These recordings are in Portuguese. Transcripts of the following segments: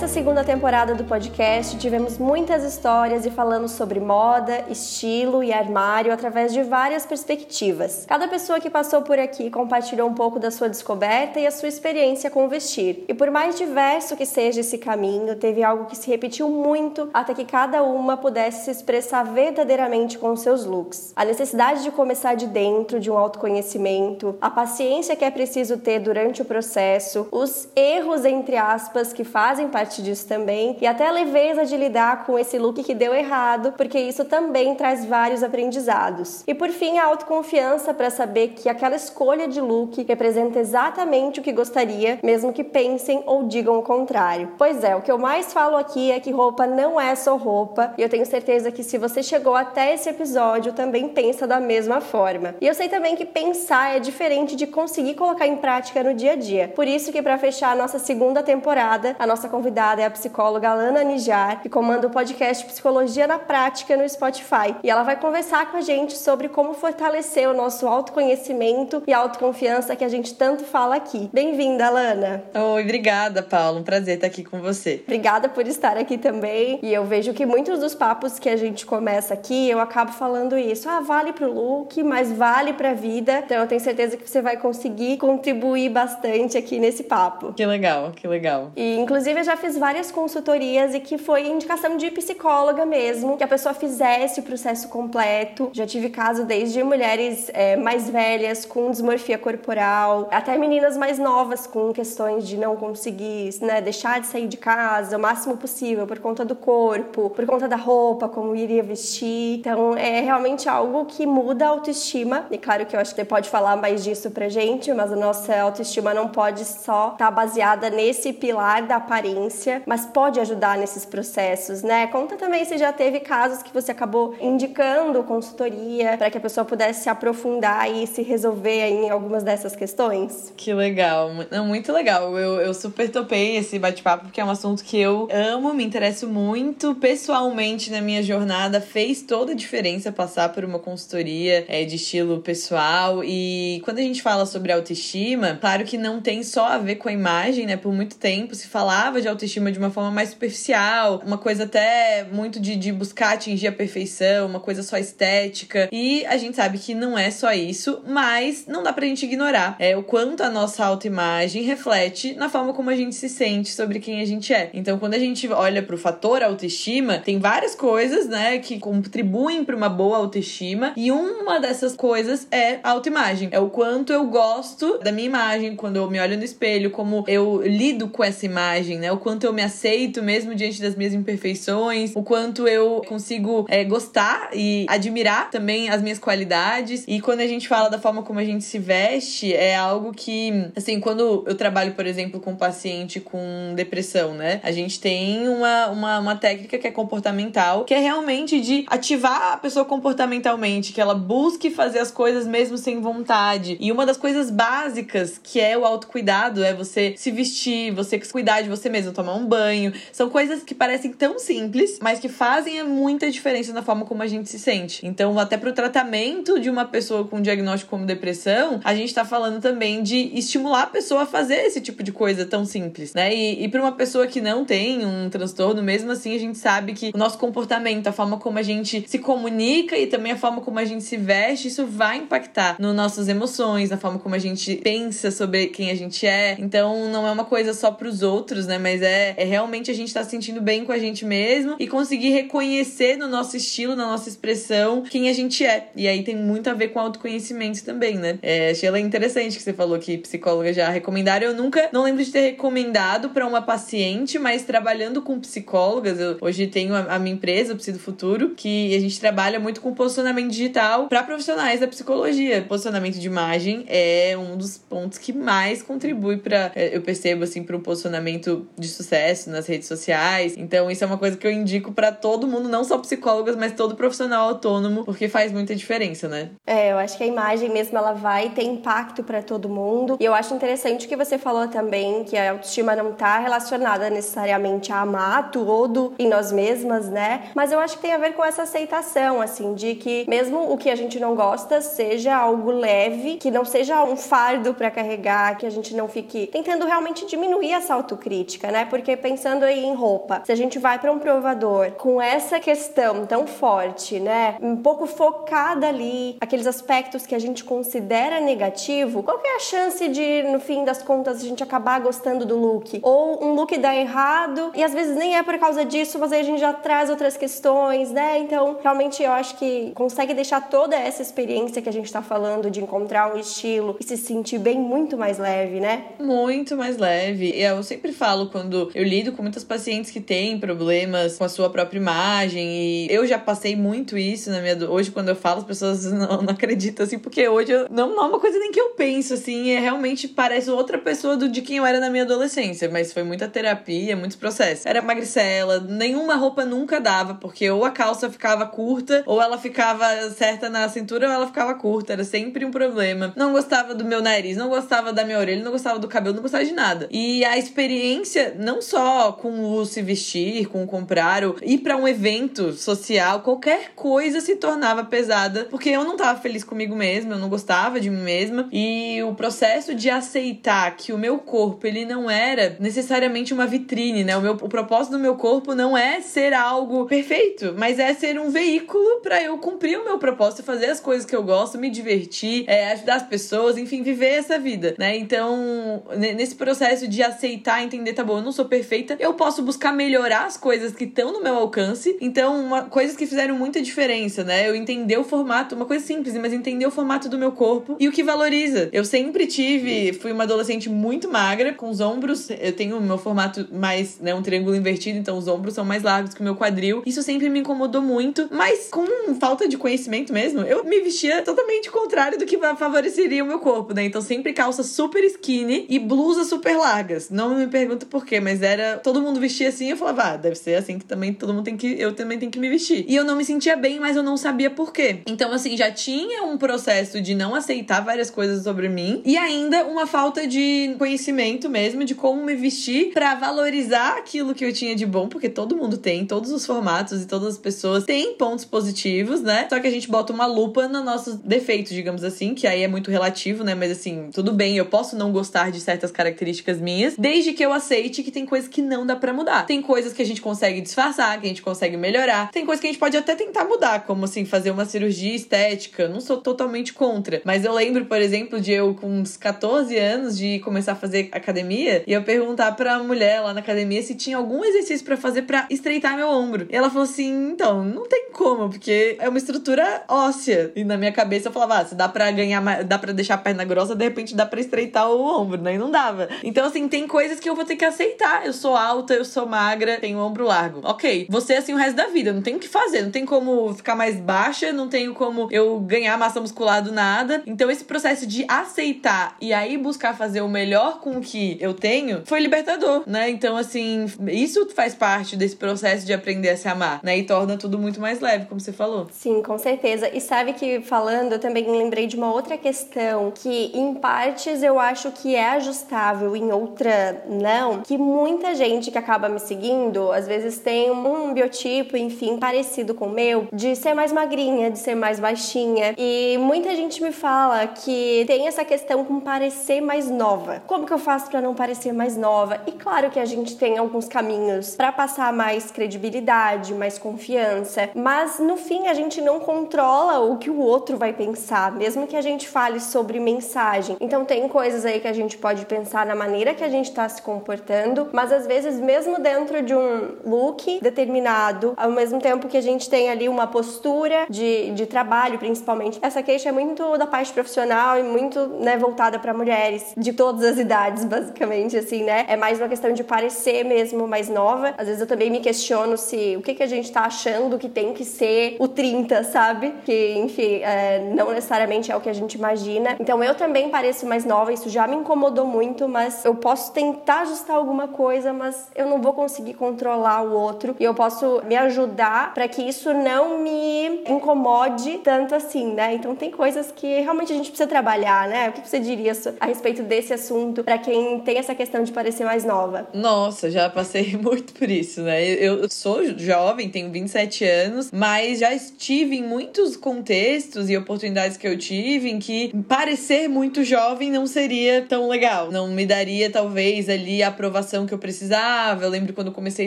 Dessa segunda temporada do podcast, tivemos muitas histórias e falamos sobre moda, estilo e armário através de várias perspectivas. Cada pessoa que passou por aqui compartilhou um pouco da sua descoberta e a sua experiência com vestir. E por mais diverso que seja esse caminho, teve algo que se repetiu muito até que cada uma pudesse se expressar verdadeiramente com seus looks. A necessidade de começar de dentro, de um autoconhecimento, a paciência que é preciso ter durante o processo, os erros entre aspas que fazem parte disso também, e até a leveza de lidar com esse look que deu errado, porque isso também traz vários aprendizados. E por fim, a autoconfiança para saber que aquela escolha de look representa exatamente o que gostaria, mesmo que pensem ou digam o contrário. Pois é, o que eu mais falo aqui é que roupa não é só roupa, e eu tenho certeza que se você chegou até esse episódio, também pensa da mesma forma. E eu sei também que pensar é diferente de conseguir colocar em prática no dia a dia. Por isso que para fechar a nossa segunda temporada, a nossa convidada é a psicóloga Alana Nijar, que comanda o podcast Psicologia na Prática no Spotify. E ela vai conversar com a gente sobre como fortalecer o nosso autoconhecimento e autoconfiança que a gente tanto fala aqui. Bem-vinda, Alana. Oi, obrigada, Paulo. Um prazer estar aqui com você. Obrigada por estar aqui também. E eu vejo que muitos dos papos que a gente começa aqui, eu acabo falando isso. Ah, vale pro look, mas vale pra vida. Então eu tenho certeza que você vai conseguir contribuir bastante aqui nesse papo. Que legal, que legal. E Inclusive, eu já fiz várias consultorias e que foi indicação de psicóloga mesmo, que a pessoa fizesse o processo completo. Já tive caso desde mulheres é, mais velhas com dismorfia corporal, até meninas mais novas com questões de não conseguir né, deixar de sair de casa o máximo possível por conta do corpo, por conta da roupa, como iria vestir. Então, é realmente algo que muda a autoestima. E claro que eu acho que você pode falar mais disso pra gente, mas a nossa autoestima não pode só estar tá baseada nesse pilar da aparência, mas pode ajudar nesses processos, né? Conta também se já teve casos que você acabou indicando consultoria para que a pessoa pudesse se aprofundar e se resolver em algumas dessas questões. Que legal, Não, muito legal. Eu, eu super topei esse bate-papo porque é um assunto que eu amo, me interesso muito. Pessoalmente, na minha jornada, fez toda a diferença passar por uma consultoria é, de estilo pessoal. E quando a gente fala sobre autoestima, claro que não tem só a ver com a imagem, né? Por muito tempo se fala falava de autoestima de uma forma mais superficial, uma coisa até muito de, de buscar atingir a perfeição, uma coisa só estética. E a gente sabe que não é só isso, mas não dá pra gente ignorar é, o quanto a nossa autoimagem reflete na forma como a gente se sente sobre quem a gente é. Então, quando a gente olha pro fator autoestima, tem várias coisas, né, que contribuem para uma boa autoestima, e uma dessas coisas é a autoimagem. É o quanto eu gosto da minha imagem, quando eu me olho no espelho, como eu lido com essa imagem imagem, né? O quanto eu me aceito mesmo diante das minhas imperfeições, o quanto eu consigo é, gostar e admirar também as minhas qualidades. E quando a gente fala da forma como a gente se veste, é algo que, assim, quando eu trabalho, por exemplo, com um paciente com depressão, né? A gente tem uma, uma, uma técnica que é comportamental, que é realmente de ativar a pessoa comportamentalmente, que ela busque fazer as coisas mesmo sem vontade. E uma das coisas básicas que é o autocuidado é você se vestir, você cuidar de você mesmo, tomar um banho. São coisas que parecem tão simples, mas que fazem muita diferença na forma como a gente se sente. Então, até pro tratamento de uma pessoa com diagnóstico como depressão, a gente tá falando também de estimular a pessoa a fazer esse tipo de coisa tão simples, né? E, e para uma pessoa que não tem um transtorno, mesmo assim, a gente sabe que o nosso comportamento, a forma como a gente se comunica e também a forma como a gente se veste, isso vai impactar nas nossas emoções, na forma como a gente pensa sobre quem a gente é. Então, não é uma coisa só pros outros outros, né? Mas é, é realmente a gente tá se sentindo bem com a gente mesmo e conseguir reconhecer no nosso estilo, na nossa expressão, quem a gente é. E aí tem muito a ver com autoconhecimento também, né? É, achei ela interessante que você falou que psicóloga já recomendaram. Eu nunca, não lembro de ter recomendado para uma paciente, mas trabalhando com psicólogas, eu hoje tenho a, a minha empresa, o Psi do Futuro, que a gente trabalha muito com posicionamento digital para profissionais da psicologia. Posicionamento de imagem é um dos pontos que mais contribui para, é, eu percebo assim, para o posicionamento de sucesso nas redes sociais. Então, isso é uma coisa que eu indico para todo mundo, não só psicólogas, mas todo profissional autônomo, porque faz muita diferença, né? É, eu acho que a imagem mesmo ela vai ter impacto para todo mundo. E eu acho interessante que você falou também que a autoestima não tá relacionada necessariamente a amar tudo em nós mesmas, né? Mas eu acho que tem a ver com essa aceitação, assim, de que mesmo o que a gente não gosta seja algo leve, que não seja um fardo para carregar, que a gente não fique tentando realmente diminuir essa autocrítica, né? Porque pensando aí em roupa, se a gente vai para um provador com essa questão tão forte, né? Um pouco focada ali, aqueles aspectos que a gente considera negativo, qual é a chance de, no fim das contas, a gente acabar gostando do look? Ou um look dar errado e às vezes nem é por causa disso, mas aí a gente já traz outras questões, né? Então, realmente eu acho que consegue deixar toda essa experiência que a gente está falando de encontrar um estilo e se sentir bem muito mais leve, né? Muito mais leve. Eu sempre falo quando eu lido com muitas pacientes que têm problemas com a sua própria imagem e eu já passei muito isso na minha hoje quando eu falo as pessoas não, não acreditam assim, porque hoje eu, não, não é uma coisa nem que eu penso assim, é realmente parece outra pessoa do de quem eu era na minha adolescência, mas foi muita terapia, muitos processos. Era magricela, nenhuma roupa nunca dava, porque ou a calça ficava curta, ou ela ficava certa na cintura, ou ela ficava curta, era sempre um problema. Não gostava do meu nariz, não gostava da minha orelha, não gostava do cabelo, não gostava de nada. E a experiência, não só com o se vestir, com o comprar, ou ir para um evento social, qualquer coisa se tornava pesada, porque eu não tava feliz comigo mesma, eu não gostava de mim mesma. E o processo de aceitar que o meu corpo, ele não era necessariamente uma vitrine, né? O, meu, o propósito do meu corpo não é ser algo perfeito, mas é ser um veículo para eu cumprir o meu propósito, fazer as coisas que eu gosto, me divertir, é, ajudar as pessoas, enfim, viver essa vida, né? Então, nesse processo de aceitar, entender, tá bom, eu não sou perfeita, eu posso buscar melhorar as coisas que estão no meu alcance. Então, uma, coisas que fizeram muita diferença, né? Eu entender o formato, uma coisa simples, mas entender o formato do meu corpo e o que valoriza. Eu sempre tive, fui uma adolescente muito magra, com os ombros, eu tenho o meu formato mais, né, um triângulo invertido, então os ombros são mais largos que o meu quadril. Isso sempre me incomodou muito, mas com falta de conhecimento mesmo, eu me vestia totalmente contrário do que favoreceria o meu corpo, né? Então sempre calça super skinny e blusas super largas. Não me pergunta por quê, mas era todo mundo vestia assim, eu falava, ah, deve ser assim que também todo mundo tem que eu também tenho que me vestir. E eu não me sentia bem, mas eu não sabia por quê. Então assim, já tinha um processo de não aceitar várias coisas sobre mim e ainda uma falta de conhecimento mesmo de como me vestir para valorizar aquilo que eu tinha de bom, porque todo mundo tem, todos os formatos e todas as pessoas têm pontos positivos, né? Só que a gente bota uma lupa nos nossos defeitos, digamos assim, que aí é muito relativo, né? Mas assim, tudo bem, eu posso não gostar de certas características minhas, desde que eu aceite que tem coisas que não dá para mudar. Tem coisas que a gente consegue disfarçar, que a gente consegue melhorar. Tem coisas que a gente pode até tentar mudar, como assim, fazer uma cirurgia estética. não sou totalmente contra, mas eu lembro, por exemplo, de eu com uns 14 anos de começar a fazer academia e eu perguntar pra mulher lá na academia se tinha algum exercício para fazer para estreitar meu ombro. E ela falou assim: "Então, não tem como, porque é uma estrutura óssea". E na minha cabeça eu falava: "Ah, se dá para ganhar, dá para deixar a perna grossa, de repente dá para estreitar o ombro", né? E não dava. Então assim, tem coisas que eu vou ter que aceitar. Eu sou alta, eu sou magra, tenho ombro largo. OK, você é assim o resto da vida, não tem o que fazer, não tem como ficar mais baixa, não tenho como eu ganhar massa muscular do nada. Então esse processo de aceitar e aí buscar fazer o melhor com o que eu tenho foi libertador, né? Então assim, isso faz parte desse processo de aprender a se amar, né? E torna tudo muito mais leve, como você falou. Sim, com certeza. E sabe que falando, eu também lembrei de uma outra questão que em partes eu acho que é ajustável, em outra não, que muita gente que acaba me seguindo, às vezes tem um biotipo, enfim, parecido com o meu, de ser mais magrinha, de ser mais baixinha. E muita gente me fala que tem essa questão com parecer mais nova. Como que eu faço para não parecer mais nova? E claro que a gente tem alguns caminhos para passar mais credibilidade, mais confiança, mas no fim a gente não controla o que o outro vai pensar, mesmo que a gente fale sobre mensagem. Então tem coisas aí que a gente pode pensar na maneira que a gente está se comportando, mas às vezes mesmo dentro de um look determinado, ao mesmo tempo que a gente tem ali uma postura de, de trabalho, principalmente. Essa queixa é muito da parte profissional e muito né, voltada para mulheres de todas as idades, basicamente, assim, né? É mais uma questão de parecer mesmo mais nova. Às vezes eu também me questiono se o que, que a gente tá achando que tem que ser o 30, sabe? Que, enfim, é, não necessariamente é o que a gente imagina. Então eu também pareço mais nova, isso já me incomodou muito, mas eu posso tentar ajustar alguma coisa, mas eu não vou conseguir controlar o outro e eu posso me ajudar para que isso não me incomode tanto assim, né? Então tem coisas que realmente a gente precisa trabalhar, né? O que você diria a respeito desse assunto para quem tem essa questão de parecer mais nova? Nossa, já passei muito por isso, né? Eu sou jovem, tenho 27 anos, mas já estive em muitos contextos e oportunidades que eu tive em que parecer muito jovem não seria tão legal. Não me daria, talvez, ali a aprovação que eu precisava. Eu lembro quando comecei a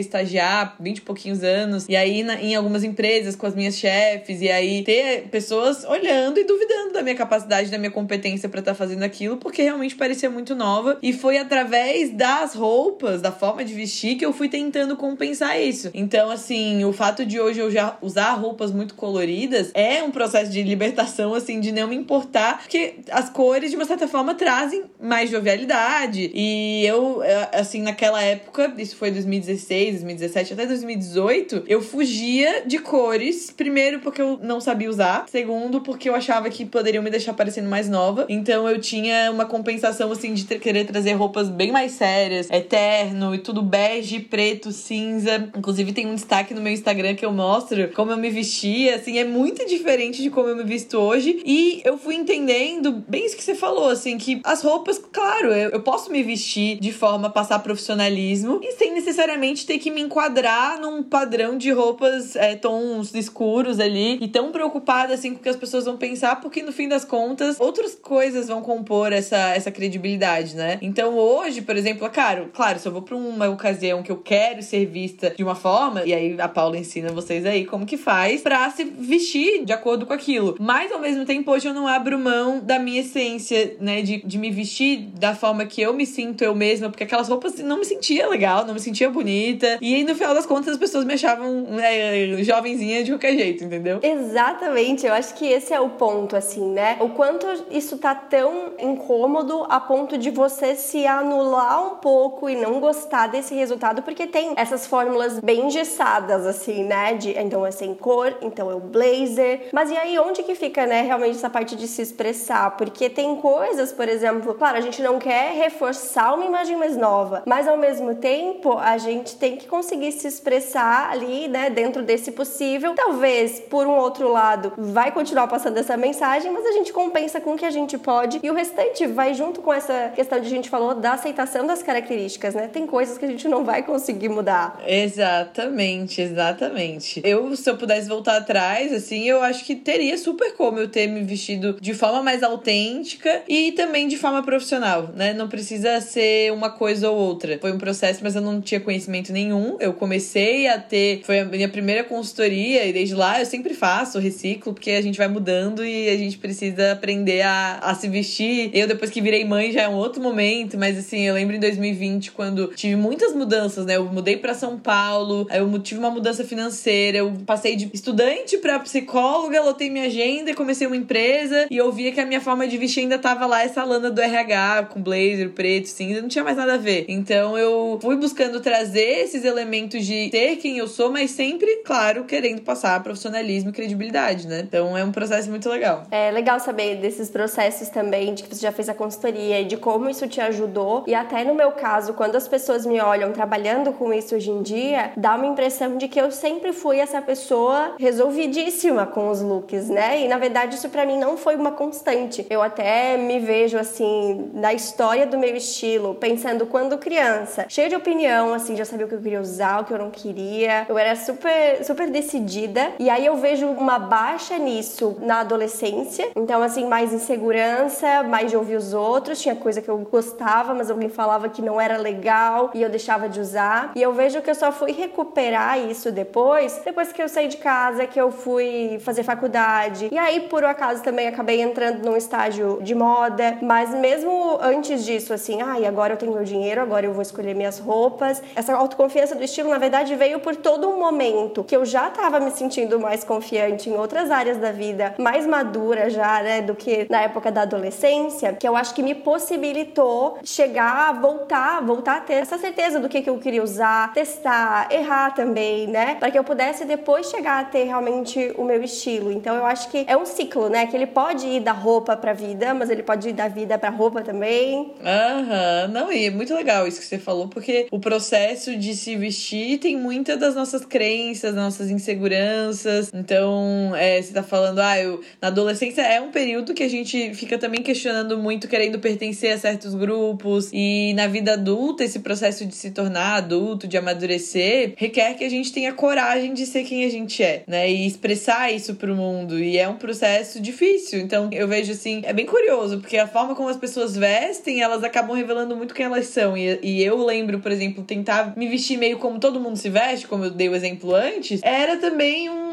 estagiar, 20 e pouquinhos anos, e aí na, em algumas empresas com as minhas chefes, e aí ter pessoas olhando e duvidando da minha capacidade, da minha competência para estar tá fazendo aquilo, porque realmente parecia muito nova. E foi através das roupas, da forma de vestir, que eu fui tentando compensar isso. Então, assim, o fato de hoje eu já usar roupas muito coloridas é um processo de libertação, assim, de não me importar, porque as cores, de uma certa forma, trazem mais jovialidade. E eu, eh, assim, naquela época, isso foi 2016, 2017, até 2018, eu fugia de cores. Primeiro, porque eu não sabia usar. Segundo, porque eu achava que poderiam me deixar parecendo mais nova. Então eu tinha uma compensação, assim, de querer trazer roupas bem mais sérias, eterno e tudo bege, preto, cinza. Inclusive, tem um destaque no meu Instagram que eu mostro como eu me vestia. Assim, é muito diferente de como eu me visto hoje. E eu fui entendendo bem isso que você falou, assim, que as roupas, claro, eu, eu posso me vestir de forma a passar profissionalismo e sem necessariamente ter que me enquadrar num padrão de roupas é, tons escuros ali e tão preocupada assim com o que as pessoas vão pensar, porque no fim das contas outras coisas vão compor essa, essa credibilidade, né? Então hoje, por exemplo, claro, claro, se eu vou pra uma ocasião que eu quero ser vista de uma forma, e aí a Paula ensina vocês aí como que faz pra se vestir de acordo com aquilo. Mas ao mesmo tempo, hoje eu não abro mão da minha essência, né? De, de me vestir da forma que eu me sinto eu mesma, porque aquelas roupas não me sentia legal, não me sentia bonita. E aí, no final das contas, as pessoas me achavam né, jovenzinha de qualquer jeito, entendeu? Exatamente, eu acho que esse é o ponto, assim, né? O quanto isso tá tão incômodo a ponto de você se anular um pouco e não gostar desse resultado, porque tem essas fórmulas bem engessadas, assim, né? De então é sem cor, então é o blazer. Mas e aí, onde que fica, né, realmente essa parte de se expressar? Porque tem coisas, por exemplo, claro, a gente não quer reforçar uma imagem mais nova, mas ao mesmo tempo a gente tem que conseguir se expressar ali, né, dentro desse possível. Talvez, por um outro lado, vai continuar passando essa mensagem, mas a gente compensa com o que a gente pode e o restante vai junto com essa questão de a gente falou da aceitação das características, né? Tem coisas que a gente não vai conseguir mudar. Exatamente, exatamente. Eu, se eu pudesse voltar atrás, assim, eu acho que teria super como eu ter me vestido de forma mais autêntica e também de forma profissional, né? Não precisa ser uma coisa ou outra. Foi um processo, mas eu não tinha conhecimento nenhum. Eu comecei a ter, foi a minha primeira consultoria e desde lá eu sempre faço, reciclo, porque a gente vai mudando e a gente precisa aprender a, a se vestir. Eu, depois que virei mãe, já é um outro momento, mas assim, eu lembro em 2020, quando tive muitas mudanças, né? Eu mudei para São Paulo, eu tive uma mudança financeira, eu passei de estudante para psicóloga, lotei minha agenda, comecei uma empresa e eu via que a minha forma de vestir ainda tava lá essa lana do RH, com blazer preto, cinza, não tinha mais nada a ver. Então eu fui buscando trazer esses elementos de ter quem eu sou, mas sempre, claro, querendo passar profissionalismo e credibilidade, né? Então é um processo muito legal. É legal saber desses processos também, de que você já fez a consultoria e de como isso te ajudou. E até no meu caso, quando as pessoas me olham trabalhando com isso hoje em dia, dá uma impressão de que eu sempre fui essa pessoa resolvidíssima com os looks, né? E na verdade isso para mim não foi uma constante. Eu até me vejo assim na história do meu estilo, pensando quando criança, cheia de opinião, assim, já sabia o que eu queria usar, o que eu não queria. Eu era super super decidida. E aí eu vejo uma baixa nisso na adolescência. Então assim, mais insegurança, mais de ouvir os outros, tinha coisa que eu gostava, mas alguém falava que não era legal e eu deixava de usar. E eu vejo que eu só fui recuperar isso depois, depois que eu saí de casa, que eu fui fazer faculdade. E aí, por um acaso, também acabei entrando num estágio de moda, mas mesmo antes disso, assim, ai, ah, agora eu tenho meu dinheiro, agora eu vou escolher minhas roupas. Essa autoconfiança do estilo, na verdade, veio por todo um momento que eu já tava me sentindo mais confiante em outras áreas da vida, mais madura já, né, do que na época da adolescência, que eu acho que me possibilitou chegar voltar, voltar a ter essa certeza do que, que eu queria usar, testar, errar também, né? Para que eu pudesse depois chegar a ter realmente o meu estilo. Então eu acho que é um ciclo, né? Que ele pode ir da roupa pra vida, mas ele pode ir da vida pra roupa também. Aham, uhum. não, e é muito legal isso que você falou, porque o processo de se vestir tem muitas das nossas crenças, nossas inseguranças. Então, é, você tá falando, ah, eu, na adolescência é um período que a gente fica também questionando muito, querendo pertencer a certos grupos. E na vida adulta, esse processo de se tornar adulto, de amadurecer, requer que a gente tenha coragem de ser quem a gente é, né? E expressar isso pro mundo. E é um processo difícil. Então, eu vejo assim, é bem curioso, porque a forma como as pessoas vestem, elas acabam revelando muito quem elas são. E, e eu lembro, por exemplo, tentar me vestir meio como todo mundo se veste, como eu dei o exemplo antes, era também um,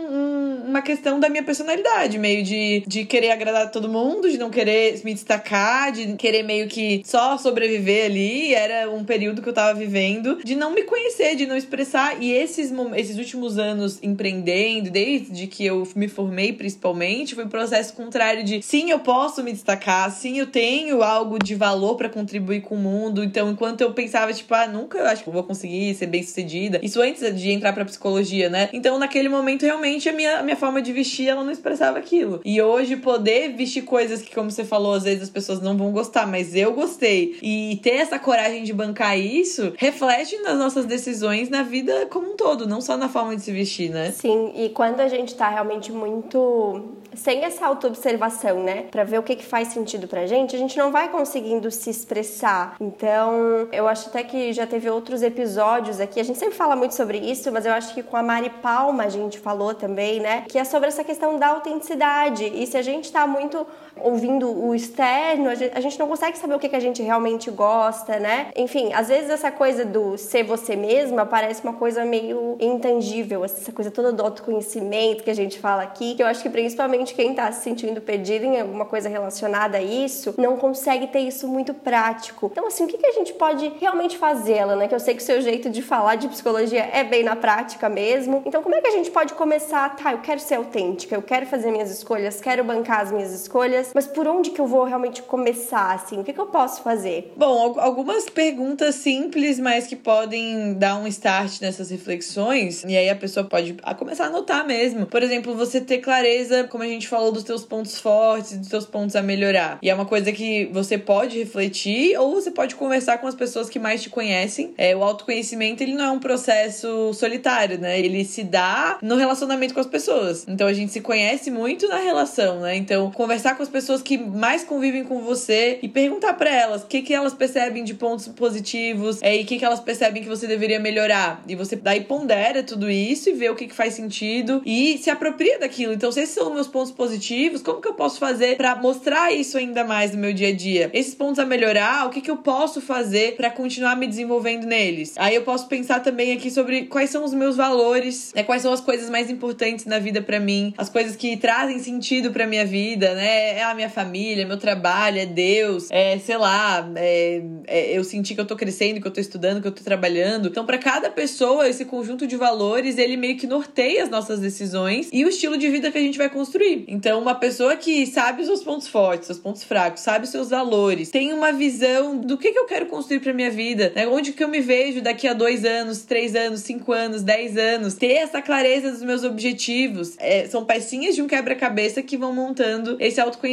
uma questão da minha personalidade, meio de, de querer agradar todo mundo, de não querer me destacar, de querer meio que só sobreviver ali. Era um período que eu tava vivendo, de não me conhecer, de não expressar. E esses, esses últimos anos empreendendo, desde que eu me formei principalmente, foi um processo contrário de sim, eu posso me destacar, sim, eu tenho algo de valor para contribuir com o mundo. Então, enquanto eu pensava, tipo, ah, nunca eu acho que vou conseguir ser bem sucedida. Isso antes de entrar pra psicologia, né? Então, naquele momento, realmente, a minha, a minha forma de vestir, ela não expressava aquilo. E hoje, poder vestir coisas que, como você falou, às vezes as pessoas não vão gostar, mas eu gostei. E ter essa coragem de bancar isso, reflete nas nossas decisões na vida como um todo, não só na forma de se vestir, né? Sim, e quando a gente tá realmente muito sem essa autoobservação, né, para ver o que, que faz sentido pra gente, a gente não vai conseguindo se expressar. Então, eu acho até que já teve outros episódios aqui, a gente sempre fala muito sobre isso, mas eu acho que com a Mari Palma a gente falou também, né, que é sobre essa questão da autenticidade. E se a gente tá muito ouvindo o externo, a gente, a gente não consegue saber o que, que a gente realmente gosta, né? Enfim, às vezes essa coisa do ser você mesma parece uma coisa meio intangível, essa coisa toda do autoconhecimento que a gente fala aqui, que eu acho que principalmente quem tá se sentindo perdido em alguma coisa relacionada a isso, não consegue ter isso muito prático. Então, assim, o que, que a gente pode realmente fazer, né? Que eu sei que o seu jeito de falar de psicologia é bem na prática mesmo. Então, como é que a gente pode começar? Tá, eu quero ser autêntica, eu quero fazer minhas escolhas, quero bancar as minhas escolhas, mas por onde que eu vou realmente começar, assim? O que, que eu posso fazer? Bom, algumas perguntas simples, mas que podem dar um start nessas reflexões, e aí a pessoa pode começar a anotar mesmo. Por exemplo, você ter clareza, como a gente falou, dos teus pontos fortes, dos teus pontos a melhorar. E é uma coisa que você pode refletir ou você pode conversar com as pessoas que mais te conhecem. É, o autoconhecimento, ele não é um processo solitário, né? Ele se dá no relacionamento com as pessoas. Então a gente se conhece muito na relação, né? Então, conversar com as pessoas que mais convivem com você e perguntar para elas o que, que elas percebem de pontos positivos é, e o que, que elas percebem que você deveria melhorar. E você daí pondera tudo isso e vê o que, que faz sentido e se apropria daquilo. Então, se esses são meus pontos positivos, como que eu posso fazer para mostrar isso ainda mais no meu dia a dia? Esses pontos a melhorar, o que, que eu posso fazer para continuar me desenvolvendo neles? Aí eu posso pensar também aqui sobre quais são os meus valores, né? Quais são as coisas mais importantes na vida para mim, as coisas que trazem sentido para minha vida, né? É a minha família, meu trabalho, é Deus, é, sei lá, é, é, eu senti que eu tô crescendo, que eu tô estudando, que eu tô trabalhando. Então, para cada pessoa, esse conjunto de valores, ele meio que norteia as nossas decisões e o estilo de vida que a gente vai construir. Então, uma pessoa que sabe os seus pontos fortes, seus pontos fracos, sabe os seus valores, tem uma visão do que, que eu quero construir pra minha vida, né? Onde que eu me vejo daqui a dois anos, três anos, cinco anos, dez anos, ter essa clareza dos meus objetivos. É, são pecinhas de um quebra-cabeça que vão montando esse autoconhecimento.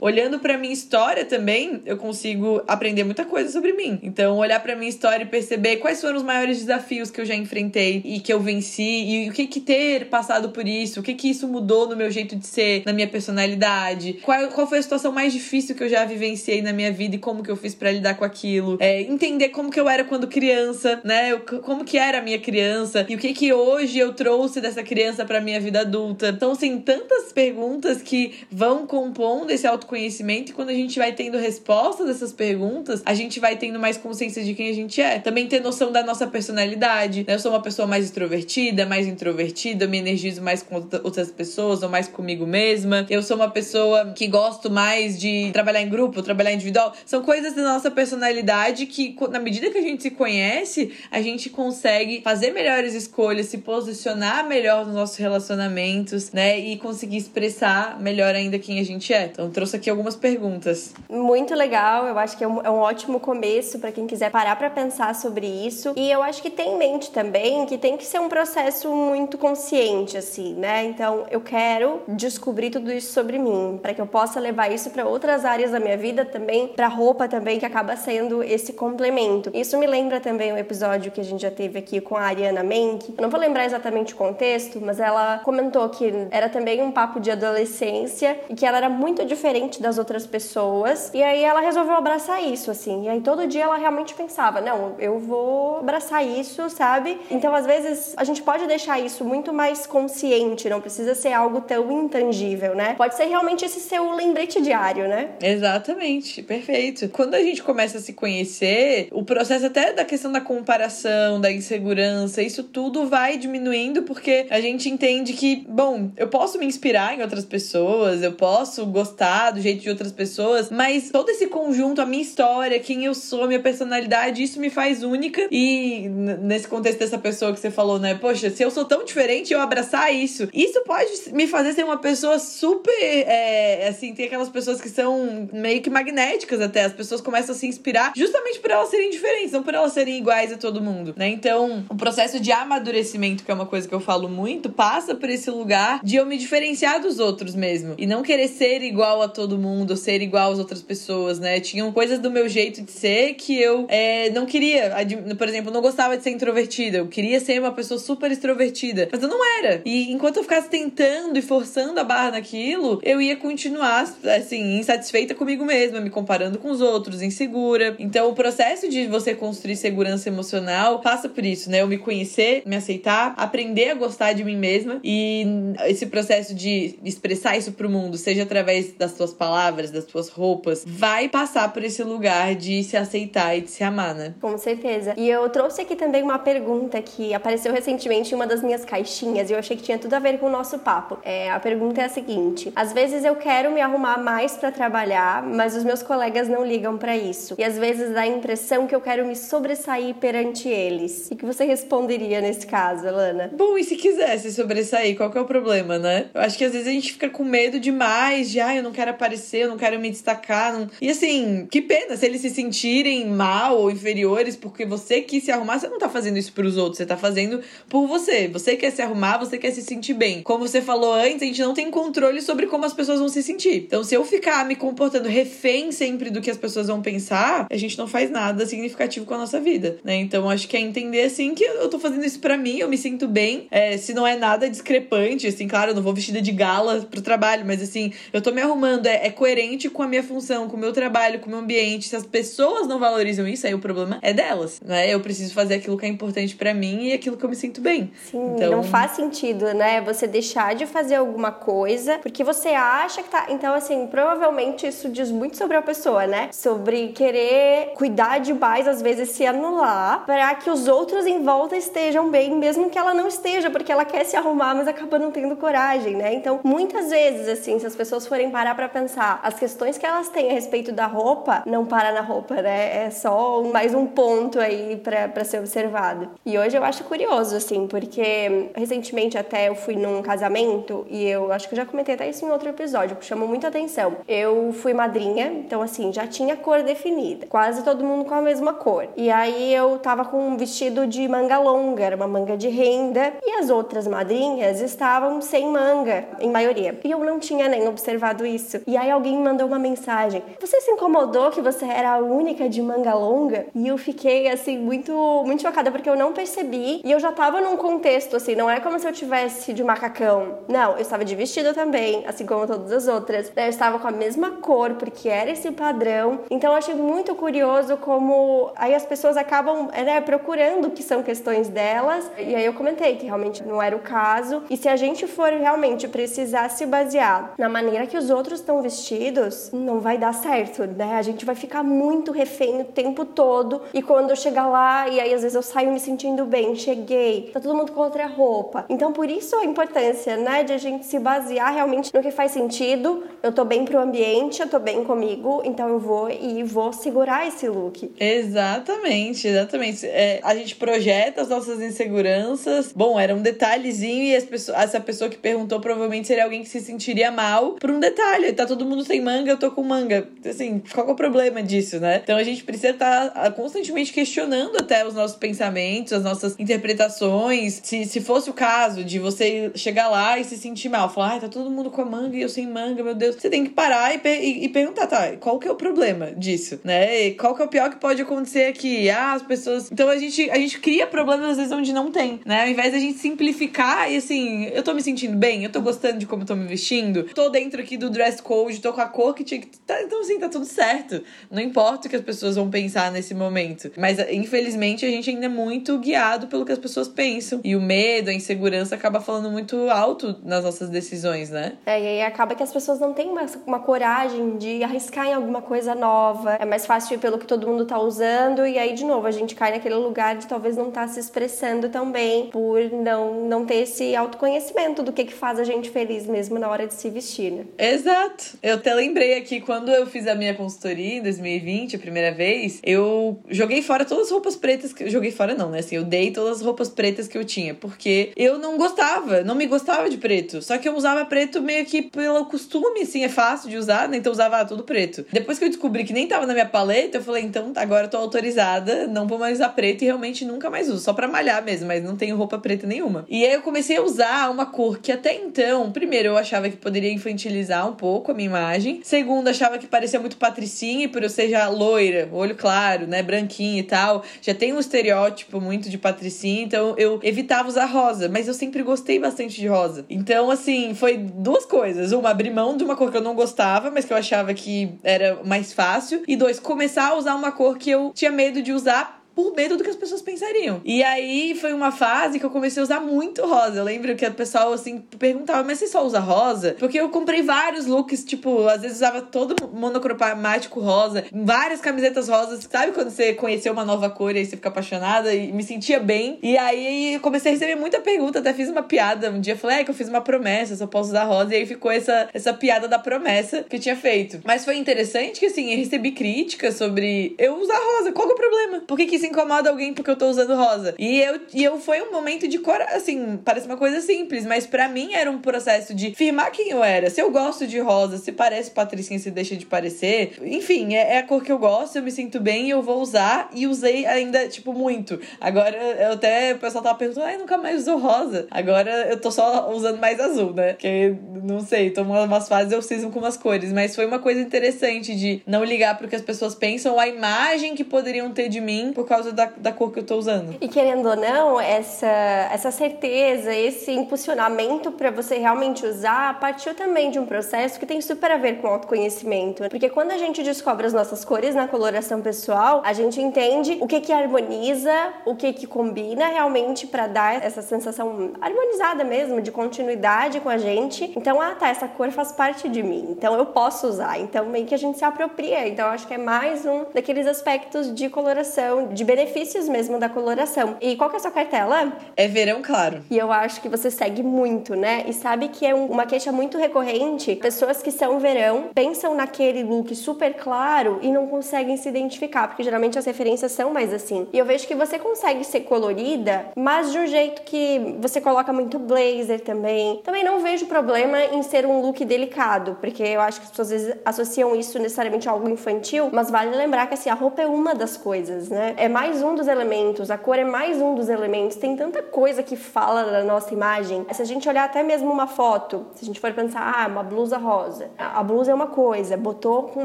Olhando pra minha história também, eu consigo aprender muita coisa sobre mim. Então, olhar pra minha história e perceber quais foram os maiores desafios que eu já enfrentei e que eu venci, e o que que ter passado por isso, o que que isso mudou no meu jeito de ser, na minha personalidade, qual, qual foi a situação mais difícil que eu já vivenciei na minha vida e como que eu fiz para lidar com aquilo. É, entender como que eu era quando criança, né? Eu, como que era a minha criança e o que que hoje eu trouxe dessa criança para minha vida adulta. Então, assim, tantas perguntas que vão compondo esse autoconhecimento e quando a gente vai tendo respostas dessas perguntas, a gente vai tendo mais consciência de quem a gente é. Também ter noção da nossa personalidade, né? Eu sou uma pessoa mais extrovertida, mais introvertida, me energizo mais com outras pessoas ou mais comigo mesma. Eu sou uma pessoa que gosto mais de trabalhar em grupo, trabalhar individual. São coisas da nossa personalidade que, na medida que a gente se conhece, a gente consegue fazer melhores escolhas, se posicionar melhor nos nossos relacionamentos, né? E conseguir expressar melhor ainda quem a gente é. Então, trouxe aqui algumas perguntas. Muito legal, eu acho que é um, é um ótimo começo para quem quiser parar para pensar sobre isso. E eu acho que tem em mente também que tem que ser um processo muito consciente, assim, né? Então, eu quero descobrir tudo isso sobre mim, para que eu possa levar isso para outras áreas da minha vida também, para roupa também, que acaba sendo esse complemento. Isso me lembra também o episódio que a gente já teve aqui com a Ariana Menck. Eu não vou lembrar exatamente o contexto, mas ela comentou que era também um papo de adolescência e que ela era muito diferente das outras pessoas. E aí ela resolveu abraçar isso, assim. E aí todo dia ela realmente pensava: não, eu vou abraçar isso, sabe? Então às vezes a gente pode deixar isso muito mais consciente, não precisa ser algo tão intangível, né? Pode ser realmente esse seu lembrete diário, né? Exatamente, perfeito. Quando a gente começa a se conhecer, o processo até da questão da comparação, da insegurança, isso tudo vai diminuindo porque a gente entende que, bom, eu posso me inspirar em outras pessoas, eu posso gostar do jeito de outras pessoas, mas todo esse conjunto, a minha história, quem eu sou, minha personalidade, isso me faz única. E nesse contexto dessa pessoa que você falou, né? Poxa, se eu sou tão diferente, eu abraçar isso, isso pode me fazer ser uma pessoa super. É, assim, tem aquelas pessoas que são meio que magnéticas até. As pessoas começam a se inspirar justamente por elas serem diferentes, não por elas serem iguais a todo mundo, né? Então, o processo de amadurecimento, que é uma coisa que eu falo muito, passa por esse lugar de eu me diferenciar dos outros mesmo. E não querer ser igual a todo mundo, ser igual às outras pessoas, né? Tinham coisas do meu jeito de ser que eu é, não queria. Por exemplo, não gostava de ser introvertida. Eu queria ser uma pessoa super extrovertida. Mas eu não era. E enquanto eu ficasse tentando e forçando a barra naquilo, eu ia continuar, assim, insatisfeita comigo mesma, me comparando com os outros, insegura. Então, o processo de você construir segurança emocional passa por isso, né? Eu me conhecer, me aceitar, aprender a gostar de mim mesma e esse processo de expressar isso pro mundo, seja através das tuas palavras, das tuas roupas, vai passar por esse lugar de se aceitar e de se amar, né? Com certeza. E eu trouxe aqui também uma pergunta que apareceu recentemente em uma das minhas caixinhas e eu achei que tinha tudo a ver com o nosso papo. É, a pergunta é a seguinte: às vezes eu quero me arrumar mais para trabalhar, mas os meus colegas não ligam para isso. E às vezes dá a impressão que eu quero me sobressair perante eles. O que você responderia nesse caso, Alana? Bom, e se quisesse sobressair, qual que é o problema, né? Eu acho que às vezes a gente fica com medo demais de, ah, eu não quero aparecer, eu não quero me destacar. Não... E assim, que pena se eles se sentirem mal ou inferiores porque você quis se arrumar, você não tá fazendo isso pros outros, você tá fazendo por você. Você quer se arrumar, você quer se sentir bem. Como você falou antes, a gente não tem controle sobre como as pessoas vão se sentir. Então, se eu ficar me comportando refém sempre do que as pessoas vão pensar, a gente não faz nada significativo com a nossa vida, né? Então, acho que é entender, assim, que eu tô fazendo isso para mim, eu me sinto bem. É, se não é nada discrepante, assim, claro, eu não vou vestida de gala pro trabalho, mas assim, eu tô me arrumando, é, é coerente com a minha função, com o meu trabalho, com o meu ambiente. Se as pessoas não valorizam isso, aí o problema é delas, né? Eu preciso fazer aquilo que é importante para mim e aquilo que eu me sinto bem. Sim, então... não faz sentido, né? Você deixar de fazer alguma coisa porque você acha que tá. Então, assim, provavelmente isso diz muito sobre a pessoa, né? Sobre querer cuidar demais, às vezes se anular, para que os outros em volta estejam bem, mesmo que ela não esteja, porque ela quer se arrumar, mas acaba não tendo coragem, né? Então, muitas vezes, assim, se as pessoas forem parar para pensar, as questões que elas têm a respeito da roupa, não para na roupa, né? É só mais um ponto aí para ser observado. E hoje eu acho curioso, assim, porque recentemente até eu fui num casamento e eu acho que eu já comentei até isso em outro episódio, que chamou muita atenção. Eu fui madrinha, então assim, já tinha cor definida, quase todo mundo com a mesma cor. E aí eu tava com um vestido de manga longa, era uma manga de renda, e as outras madrinhas estavam sem manga, em maioria. E eu não tinha nem observado isso. E aí alguém mandou uma mensagem: Você se incomodou que você era a única de manga longa? E eu fiquei assim, muito, muito chocada, porque eu não percebi. E eu já tava num contexto, assim, não é como se eu tivesse de macacão. Não, eu estava de vestido também, assim como todas as outras. Eu estava com a mesma cor, porque era esse padrão. Então eu achei muito curioso como aí as pessoas acabam né, procurando o que são questões delas. E aí eu comentei que realmente não era o caso. E se a gente for realmente precisar se basear na maneira que os outros estão vestidos, não vai dar certo, né? A gente vai ficar muito refém o tempo todo. E quando eu chegar lá, e aí às vezes eu saio me sentindo bem, cheguei, tá todo mundo com outra roupa. Então por isso a importância, né, de a gente se basear realmente no que faz sentido. Eu tô bem pro ambiente, eu tô bem comigo, então eu vou e vou segurar esse look. Exatamente, exatamente. É, a gente projeta as nossas inseguranças. Bom, era um detalhezinho e as pessoa, essa pessoa que perguntou provavelmente seria alguém que se sentiria mal por um detalhe. Tá todo mundo sem manga, eu tô com manga. Assim, qual é o problema disso, né? Então a gente precisa estar tá constantemente questionando até os nossos pensamentos, as nossas interpretações. Se, se fosse o caso de você chegar lá e se sentir mal, falar, ai, tá todo mundo com a manga e eu sem manga, meu Deus. Você tem que parar e, e, e perguntar, tá, qual que é o problema disso, né? E qual que é o pior que pode acontecer aqui? Ah, as pessoas. Então a gente, a gente cria problemas às vezes onde não tem, né? Ao invés da gente simplificar e assim, eu tô me sentindo bem, eu tô gostando de como eu tô me vestindo, tô dentro aqui do dress code, tô com a cor que tinha que. Tá, então, assim, tá tudo certo. Não importa o que as pessoas vão pensar nesse momento. Mas, infelizmente, a gente ainda é muito guiado pelo que as pessoas pensam. E o medo, a insegurança acaba falando muito alto nas nossas decisões, né? É, e aí acaba que as pessoas não têm uma, uma coragem de arriscar em alguma coisa nova. É mais fácil ir pelo que todo mundo tá usando. E aí, de novo, a gente cai naquele lugar de talvez não estar tá se expressando tão bem por não, não ter esse autoconhecimento do que, que faz a gente feliz mesmo na hora de se vestir, né? Exato. Eu até lembrei aqui, quando eu fiz a minha consultoria em 2020, a primeira vez, eu joguei fora todas as roupas pretas que. Joguei fora, não, né? Assim, eu dei todas as roupas pretas que eu tinha, porque eu não gostava, não me gostava de preto. Só que eu usava preto meio que pelo costume, assim, é fácil de usar, né? Então eu usava tudo preto. Depois que eu descobri que nem tava na minha paleta, eu falei, então agora eu tô autorizada, não vou mais usar preto e realmente nunca mais uso, só pra malhar mesmo, mas não tenho roupa preta nenhuma. E aí eu comecei a usar uma cor que até então, primeiro, eu achava que poderia infantilizar um pouco a minha imagem. Segundo, achava que parecia muito patricinha, e por eu ser já loira, olho claro, né, branquinha e tal, já tem um estereótipo muito de patricinha, então eu evitava usar rosa, mas eu sempre gostei bastante de rosa. Então, assim, foi duas coisas. Uma, abrir mão de uma cor que eu não gostava, mas que eu achava que era mais fácil. E dois, começar a usar uma cor que eu tinha medo de usar por medo do que as pessoas pensariam. E aí foi uma fase que eu comecei a usar muito rosa. Eu lembro que o pessoal assim perguntava, mas você só usa rosa? Porque eu comprei vários looks, tipo, às vezes usava todo monocromático rosa, várias camisetas rosas. Sabe quando você conheceu uma nova cor e aí você fica apaixonada e me sentia bem? E aí comecei a receber muita pergunta, até fiz uma piada um dia, falei, é que eu fiz uma promessa, só posso usar rosa. E aí ficou essa, essa piada da promessa que eu tinha feito. Mas foi interessante que assim, eu recebi críticas sobre eu usar rosa. Qual é o problema? Por que que incomoda alguém porque eu tô usando rosa. E eu, e eu foi um momento de coragem, assim, parece uma coisa simples, mas para mim era um processo de firmar quem eu era. Se eu gosto de rosa, se parece patricinha, se deixa de parecer. Enfim, é, é, a cor que eu gosto, eu me sinto bem e eu vou usar. E usei ainda, tipo, muito. Agora, eu até, o pessoal tava perguntando, ai, nunca mais usou rosa. Agora eu tô só usando mais azul, né? Que não sei, tô umas fases eu cismo com umas cores. Mas foi uma coisa interessante de não ligar pro que as pessoas pensam, a imagem que poderiam ter de mim por causa causa da, da cor que eu tô usando. E querendo ou não, essa, essa certeza, esse impulsionamento para você realmente usar partiu também de um processo que tem super a ver com autoconhecimento. Porque quando a gente descobre as nossas cores na coloração pessoal, a gente entende o que que harmoniza, o que que combina realmente para dar essa sensação harmonizada mesmo, de continuidade com a gente. Então, ah, tá, essa cor faz parte de mim, então eu posso usar. Então, meio que a gente se apropria. Então, acho que é mais um daqueles aspectos de coloração, de benefícios mesmo da coloração. E qual que é a sua cartela? É verão claro. E eu acho que você segue muito, né? E sabe que é uma queixa muito recorrente. Pessoas que são verão pensam naquele look super claro e não conseguem se identificar, porque geralmente as referências são mais assim. E eu vejo que você consegue ser colorida, mas de um jeito que você coloca muito blazer também. Também não vejo problema em ser um look delicado, porque eu acho que as pessoas às vezes associam isso necessariamente a algo infantil, mas vale lembrar que assim, a roupa é uma das coisas, né? É mais um dos elementos, a cor é mais um dos elementos. Tem tanta coisa que fala da nossa imagem. Se a gente olhar até mesmo uma foto, se a gente for pensar, ah, uma blusa rosa. A blusa é uma coisa, botou com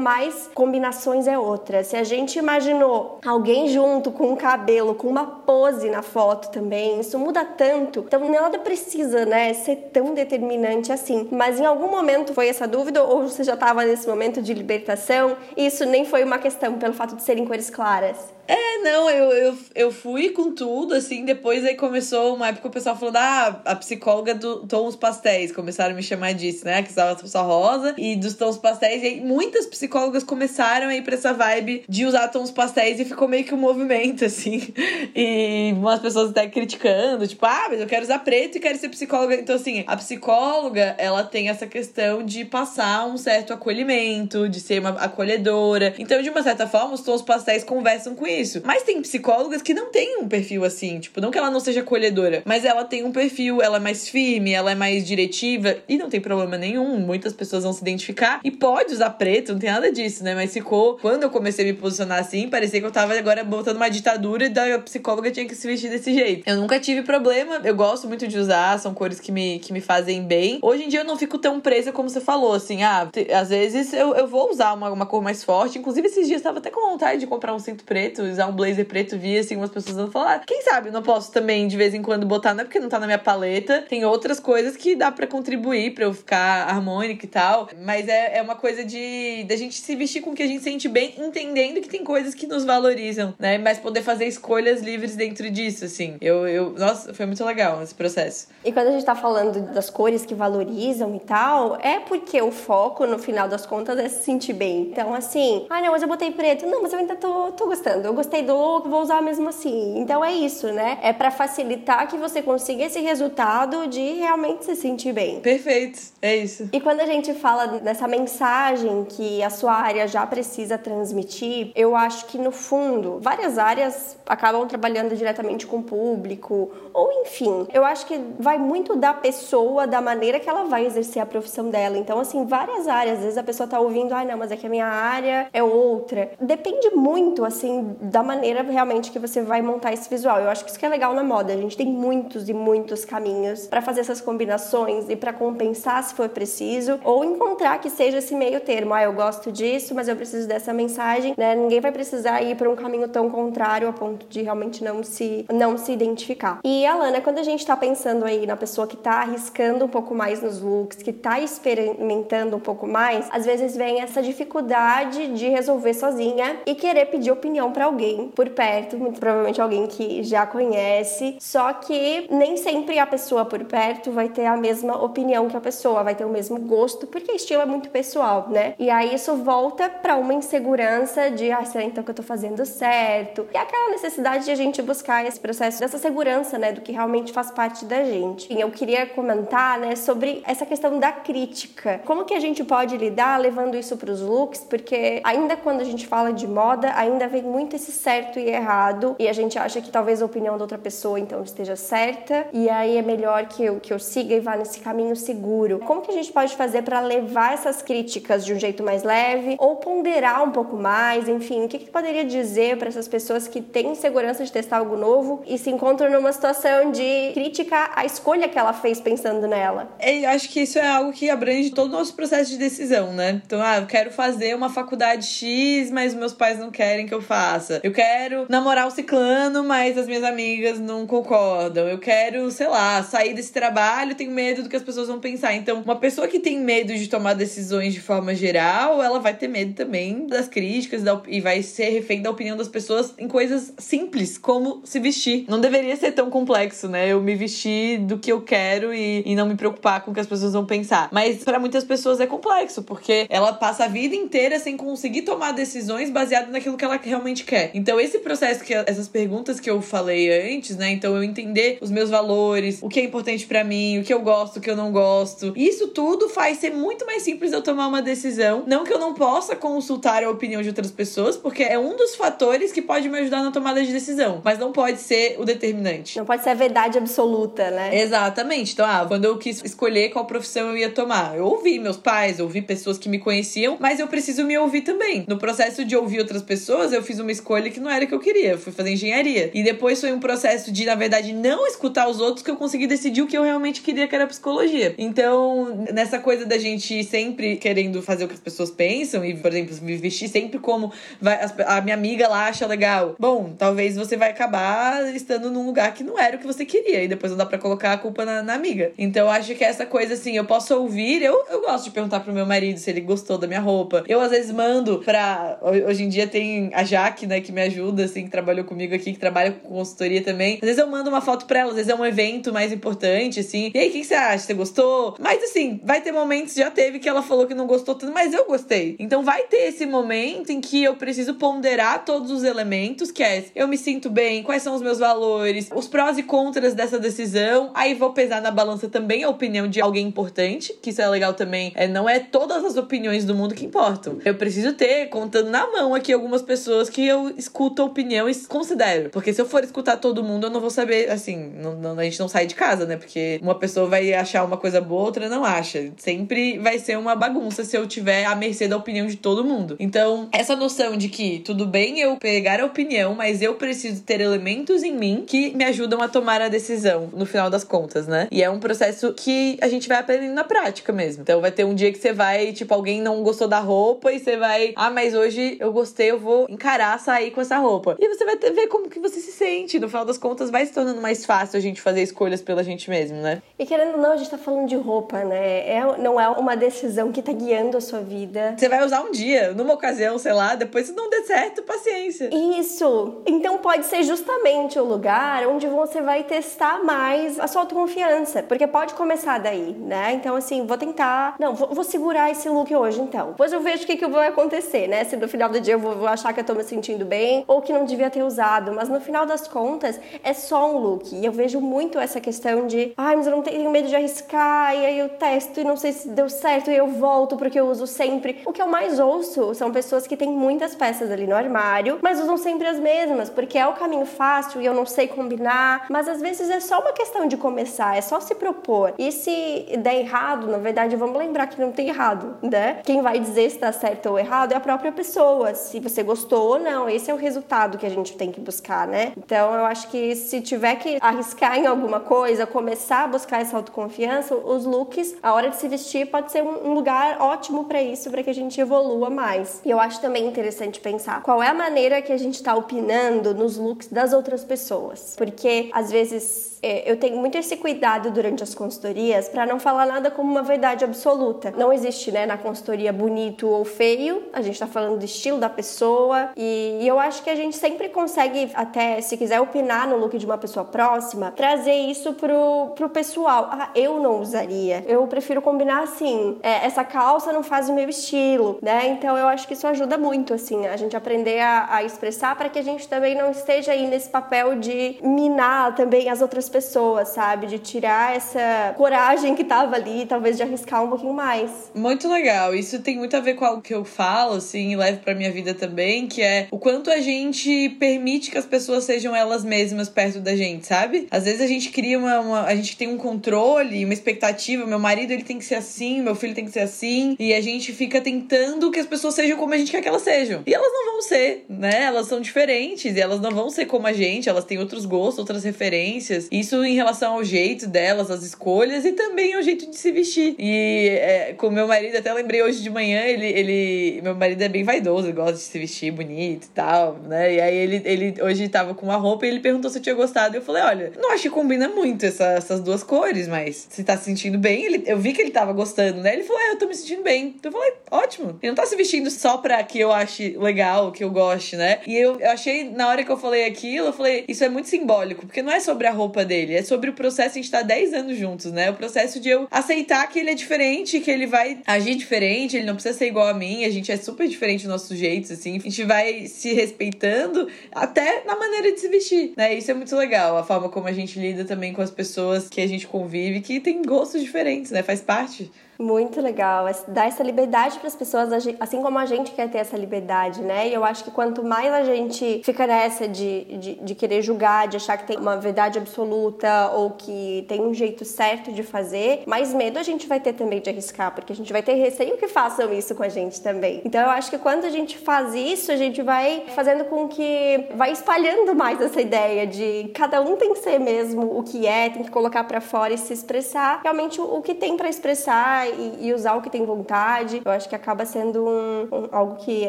mais combinações é outra. Se a gente imaginou alguém junto com um cabelo, com uma pose na foto também, isso muda tanto. Então nada precisa, né, ser tão determinante assim. Mas em algum momento foi essa dúvida ou você já estava nesse momento de libertação? Isso nem foi uma questão pelo fato de serem cores claras. É, não, eu, eu, eu fui com tudo, assim, depois aí começou uma época o pessoal falando, ah, a psicóloga do tons pastéis, começaram a me chamar disso, né, que usava só rosa, e dos tons pastéis, e aí muitas psicólogas começaram a ir pra essa vibe de usar tons pastéis, e ficou meio que um movimento, assim, e umas pessoas até criticando, tipo, ah, mas eu quero usar preto e quero ser psicóloga, então assim, a psicóloga, ela tem essa questão de passar um certo acolhimento, de ser uma acolhedora, então de uma certa forma os tons pastéis conversam com isso, Mas tem psicólogas que não têm um perfil assim, tipo, não que ela não seja acolhedora, mas ela tem um perfil, ela é mais firme, ela é mais diretiva e não tem problema nenhum. Muitas pessoas vão se identificar e pode usar preto, não tem nada disso, né? Mas ficou, quando eu comecei a me posicionar assim, parecia que eu tava agora botando uma ditadura e da psicóloga tinha que se vestir desse jeito. Eu nunca tive problema, eu gosto muito de usar, são cores que me, que me fazem bem. Hoje em dia eu não fico tão presa como você falou, assim, ah, às vezes eu, eu vou usar uma, uma cor mais forte. Inclusive, esses dias eu tava até com vontade de comprar um cinto preto, usar um blazer preto, vi assim, umas pessoas vão falar, ah, quem sabe eu não posso também de vez em quando botar, não é porque não tá na minha paleta, tem outras coisas que dá para contribuir para eu ficar harmônica e tal, mas é, é uma coisa de da gente se vestir com o que a gente sente bem, entendendo que tem coisas que nos valorizam, né? Mas poder fazer escolhas livres dentro disso, assim. Eu, eu nossa, foi muito legal esse processo. E quando a gente tá falando das cores que valorizam e tal, é porque o foco, no final das contas, é se sentir bem. Então, assim, ah, não, mas eu botei preto. Não, mas eu ainda tô, tô gostando. Eu gostei do look, vou usar mesmo assim. Então é isso, né? É para facilitar que você consiga esse resultado de realmente se sentir bem. Perfeito, é isso. E quando a gente fala dessa mensagem que a sua área já precisa transmitir, eu acho que no fundo, várias áreas acabam trabalhando diretamente com o público, ou enfim, eu acho que vai muito da pessoa, da maneira que ela vai exercer a profissão dela. Então, assim, várias áreas, às vezes a pessoa tá ouvindo, ah, não, mas é que a minha área é outra. Depende muito, assim, da maneira realmente que você vai montar esse visual. Eu acho que isso que é legal na moda. A gente tem muitos e muitos caminhos para fazer essas combinações e para compensar se for preciso, ou encontrar que seja esse meio termo. Ah, eu gosto disso, mas eu preciso dessa mensagem, né? Ninguém vai precisar ir para um caminho tão contrário a ponto de realmente não se não se identificar. E Alana, quando a gente tá pensando aí na pessoa que tá arriscando um pouco mais nos looks, que tá experimentando um pouco mais, às vezes vem essa dificuldade de resolver sozinha e querer pedir opinião para alguém por perto, muito provavelmente alguém que já conhece. Só que nem sempre a pessoa por perto vai ter a mesma opinião que a pessoa, vai ter o mesmo gosto, porque estilo é muito pessoal, né? E aí isso volta para uma insegurança de, ah, será então que eu tô fazendo certo? E aquela necessidade de a gente buscar esse processo dessa segurança, né, do que realmente faz parte da gente. E eu queria comentar, né, sobre essa questão da crítica. Como que a gente pode lidar levando isso para os looks? Porque ainda quando a gente fala de moda, ainda vem muito esse certo e errado, e a gente acha que talvez a opinião da outra pessoa então esteja certa, e aí é melhor que eu, que eu siga e vá nesse caminho seguro. Como que a gente pode fazer para levar essas críticas de um jeito mais leve ou ponderar um pouco mais? Enfim, o que, que poderia dizer para essas pessoas que têm segurança de testar algo novo e se encontram numa situação de crítica à escolha que ela fez pensando nela? Eu acho que isso é algo que abrange todo o nosso processo de decisão, né? Então, ah, eu quero fazer uma faculdade X, mas meus pais não querem que eu faça. Eu quero namorar o ciclano, mas as minhas amigas não concordam. Eu quero, sei lá, sair desse trabalho, tenho medo do que as pessoas vão pensar. Então, uma pessoa que tem medo de tomar decisões de forma geral, ela vai ter medo também das críticas e vai ser refém da opinião das pessoas em coisas simples, como se vestir. Não deveria ser tão complexo, né? Eu me vestir do que eu quero e, e não me preocupar com o que as pessoas vão pensar. Mas para muitas pessoas é complexo, porque ela passa a vida inteira sem conseguir tomar decisões baseadas naquilo que ela realmente quer. Então, esse processo que essas perguntas que eu falei antes, né? Então, eu entender os meus valores, o que é importante para mim, o que eu gosto, o que eu não gosto. Isso tudo faz ser muito mais simples eu tomar uma decisão. Não que eu não possa consultar a opinião de outras pessoas, porque é um dos fatores que pode me ajudar na tomada de decisão, mas não pode ser o determinante. Não pode ser a verdade absoluta, né? Exatamente. Então, ah, quando eu quis escolher qual profissão eu ia tomar, eu ouvi meus pais, ouvi pessoas que me conheciam, mas eu preciso me ouvir também. No processo de ouvir outras pessoas, eu fiz uma escolha que não era que eu queria, eu fui fazer engenharia. E depois foi um processo de, na verdade, não escutar os outros que eu consegui decidir o que eu realmente queria, que era psicologia. Então, nessa coisa da gente sempre querendo fazer o que as pessoas pensam e, por exemplo, me vestir sempre como vai, a minha amiga lá acha legal. Bom, talvez você vai acabar estando num lugar que não era o que você queria e depois não dá para colocar a culpa na, na, amiga. Então, acho que essa coisa assim, eu posso ouvir, eu, eu gosto de perguntar pro meu marido se ele gostou da minha roupa. Eu às vezes mando pra. Hoje em dia tem a Jaque, né, que me ajuda, assim, que trabalhou comigo aqui, que trabalha com consultoria também. Às vezes eu mando uma foto pra ela, às vezes é um evento mais importante, assim. E aí, o que, que você acha? Você gostou? Mas assim, vai ter momentos, já teve que ela falou que não gostou tanto, mas eu gostei. Então vai ter esse momento em que eu preciso ponderar todos os elementos, que é eu me sinto bem, quais são os meus valores, os prós e contras dessa decisão. Aí vou pesar na balança também a opinião de alguém importante, que isso é legal também. É, não é todas as opiniões do mundo que importam. Eu preciso ter, contando na mão aqui, algumas pessoas que eu escuto escuto a opinião e considero. Porque se eu for escutar todo mundo, eu não vou saber, assim, não, não, a gente não sai de casa, né? Porque uma pessoa vai achar uma coisa boa, outra não acha. Sempre vai ser uma bagunça se eu tiver à mercê da opinião de todo mundo. Então, essa noção de que tudo bem eu pegar a opinião, mas eu preciso ter elementos em mim que me ajudam a tomar a decisão, no final das contas, né? E é um processo que a gente vai aprendendo na prática mesmo. Então, vai ter um dia que você vai, tipo, alguém não gostou da roupa e você vai, ah, mas hoje eu gostei, eu vou encarar sair com essa roupa. E você vai ver como que você se sente. No final das contas, vai se tornando mais fácil a gente fazer escolhas pela gente mesmo, né? E querendo ou não, a gente tá falando de roupa, né? É, não é uma decisão que tá guiando a sua vida. Você vai usar um dia, numa ocasião, sei lá, depois se não der certo, paciência. Isso! Então pode ser justamente o lugar onde você vai testar mais a sua autoconfiança. Porque pode começar daí, né? Então, assim, vou tentar. Não, vou, vou segurar esse look hoje, então. Depois eu vejo o que, que vai acontecer, né? Se no final do dia eu vou, vou achar que eu tô me sentindo bem ou que não devia ter usado. Mas no final das contas, é só um look. E eu vejo muito essa questão de, ai, mas eu não tenho medo de arriscar, e aí eu testo e não sei se deu certo e eu volto porque eu uso sempre. O que eu mais ouço são pessoas que têm muitas peças ali no armário, mas usam sempre as mesmas, porque é o caminho fácil e eu não sei combinar. Mas às vezes é só uma questão de começar, é só se propor. E se der errado, na verdade, vamos lembrar que não tem errado, né? Quem vai dizer se tá certo ou errado é a própria pessoa. Se você gostou ou não, esse é o resultado que a gente tem que buscar, né? Então eu acho que se tiver que arriscar em alguma coisa, começar a buscar essa autoconfiança, os looks, a hora de se vestir pode ser um lugar ótimo para isso, para que a gente evolua mais. E eu acho também interessante pensar qual é a maneira que a gente está opinando nos looks das outras pessoas, porque às vezes eu tenho muito esse cuidado durante as consultorias para não falar nada como uma verdade absoluta. Não existe, né, na consultoria bonito ou feio. A gente está falando do estilo da pessoa e, e, eu acho que a gente sempre consegue, até se quiser opinar no look de uma pessoa próxima, trazer isso pro, pro pessoal. Ah, eu não usaria. Eu prefiro combinar assim. É, essa calça não faz o meu estilo, né? Então eu acho que isso ajuda muito, assim, a gente aprender a, a expressar para que a gente também não esteja aí nesse papel de minar também as outras pessoas, sabe? De tirar essa coragem que tava ali, talvez de arriscar um pouquinho mais. Muito legal. Isso tem muito a ver com algo que eu falo, assim, e levo pra minha vida também, que é o quanto a gente permite que as pessoas sejam elas mesmas perto da gente, sabe? Às vezes a gente cria uma, uma a gente tem um controle, uma expectativa, meu marido ele tem que ser assim, meu filho tem que ser assim, e a gente fica tentando que as pessoas sejam como a gente quer que elas sejam. E elas não vão ser, né? Elas são diferentes e elas não vão ser como a gente, elas têm outros gostos, outras referências. E isso em relação ao jeito delas, as escolhas e também ao jeito de se vestir. E é, com meu marido, até lembrei hoje de manhã, ele, ele. Meu marido é bem vaidoso, gosta de se vestir bonito e tal, né? E aí ele, ele hoje tava com uma roupa e ele perguntou se eu tinha gostado. E eu falei: olha, não acho que combina muito essa, essas duas cores, mas se tá se sentindo bem, ele, eu vi que ele tava gostando, né? Ele falou: é, eu tô me sentindo bem. Então eu falei: ótimo. Ele não tá se vestindo só pra que eu ache legal, que eu goste, né? E eu, eu achei, na hora que eu falei aquilo, eu falei: isso é muito simbólico, porque não é sobre a roupa dele, é sobre o processo, a gente tá 10 anos juntos, né? O processo de eu aceitar que ele é diferente, que ele vai agir diferente, ele não precisa ser igual a mim, a gente é super diferente dos nossos jeitos, assim. A gente vai se respeitando até na maneira de se vestir, né? Isso é muito legal, a forma como a gente lida também com as pessoas que a gente convive, que tem gostos diferentes, né? Faz parte. Muito legal. Dar essa liberdade para as pessoas, assim como a gente quer ter essa liberdade, né? E eu acho que quanto mais a gente fica nessa de, de, de, querer julgar, de achar que tem uma verdade absoluta ou que tem um jeito certo de fazer, mais medo a gente vai ter também de arriscar, porque a gente vai ter receio que façam isso com a gente também. Então eu acho que quando a gente faz isso, a gente vai fazendo com que vai espalhando mais essa ideia de cada um tem que ser mesmo o que é, tem que colocar para fora e se expressar realmente o que tem para expressar e, e, usar o que tem vontade. Eu acho que acaba sendo um, um, algo que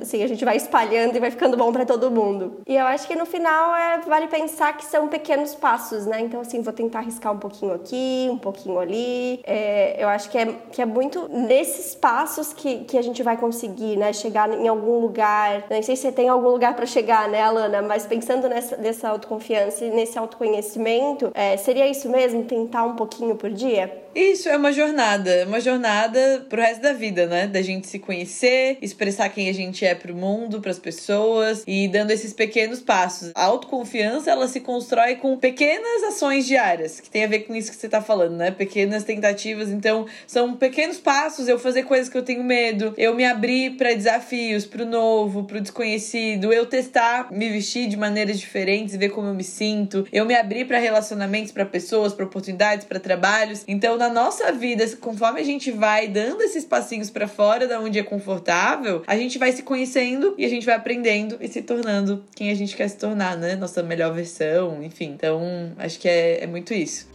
assim, a gente vai espalhando e vai ficando bom para todo mundo. E eu acho que no final é, vale pensar que são pequenos passos, né? Então, assim, vou tentar arriscar um pouquinho aqui, um pouquinho ali. É, eu acho que é, que é muito nesses passos que, que a gente vai conseguir, né? Chegar em algum lugar. Nem sei se tem algum lugar para chegar, né, Alana? Mas pensando nessa, nessa autoconfiança e nesse autoconhecimento, é, seria isso mesmo? Tentar um pouquinho por dia? Isso, é uma jornada. Uma uma jornada pro resto da vida, né? Da gente se conhecer, expressar quem a gente é pro mundo, pras pessoas e dando esses pequenos passos. A autoconfiança, ela se constrói com pequenas ações diárias, que tem a ver com isso que você tá falando, né? Pequenas tentativas. Então, são pequenos passos, eu fazer coisas que eu tenho medo, eu me abrir para desafios, pro novo, pro desconhecido, eu testar, me vestir de maneiras diferentes e ver como eu me sinto, eu me abrir para relacionamentos, para pessoas, para oportunidades, para trabalhos. Então, na nossa vida, conforme a gente vai dando esses passinhos para fora da onde é confortável, a gente vai se conhecendo e a gente vai aprendendo e se tornando quem a gente quer se tornar, né? Nossa melhor versão, enfim. Então, acho que é, é muito isso.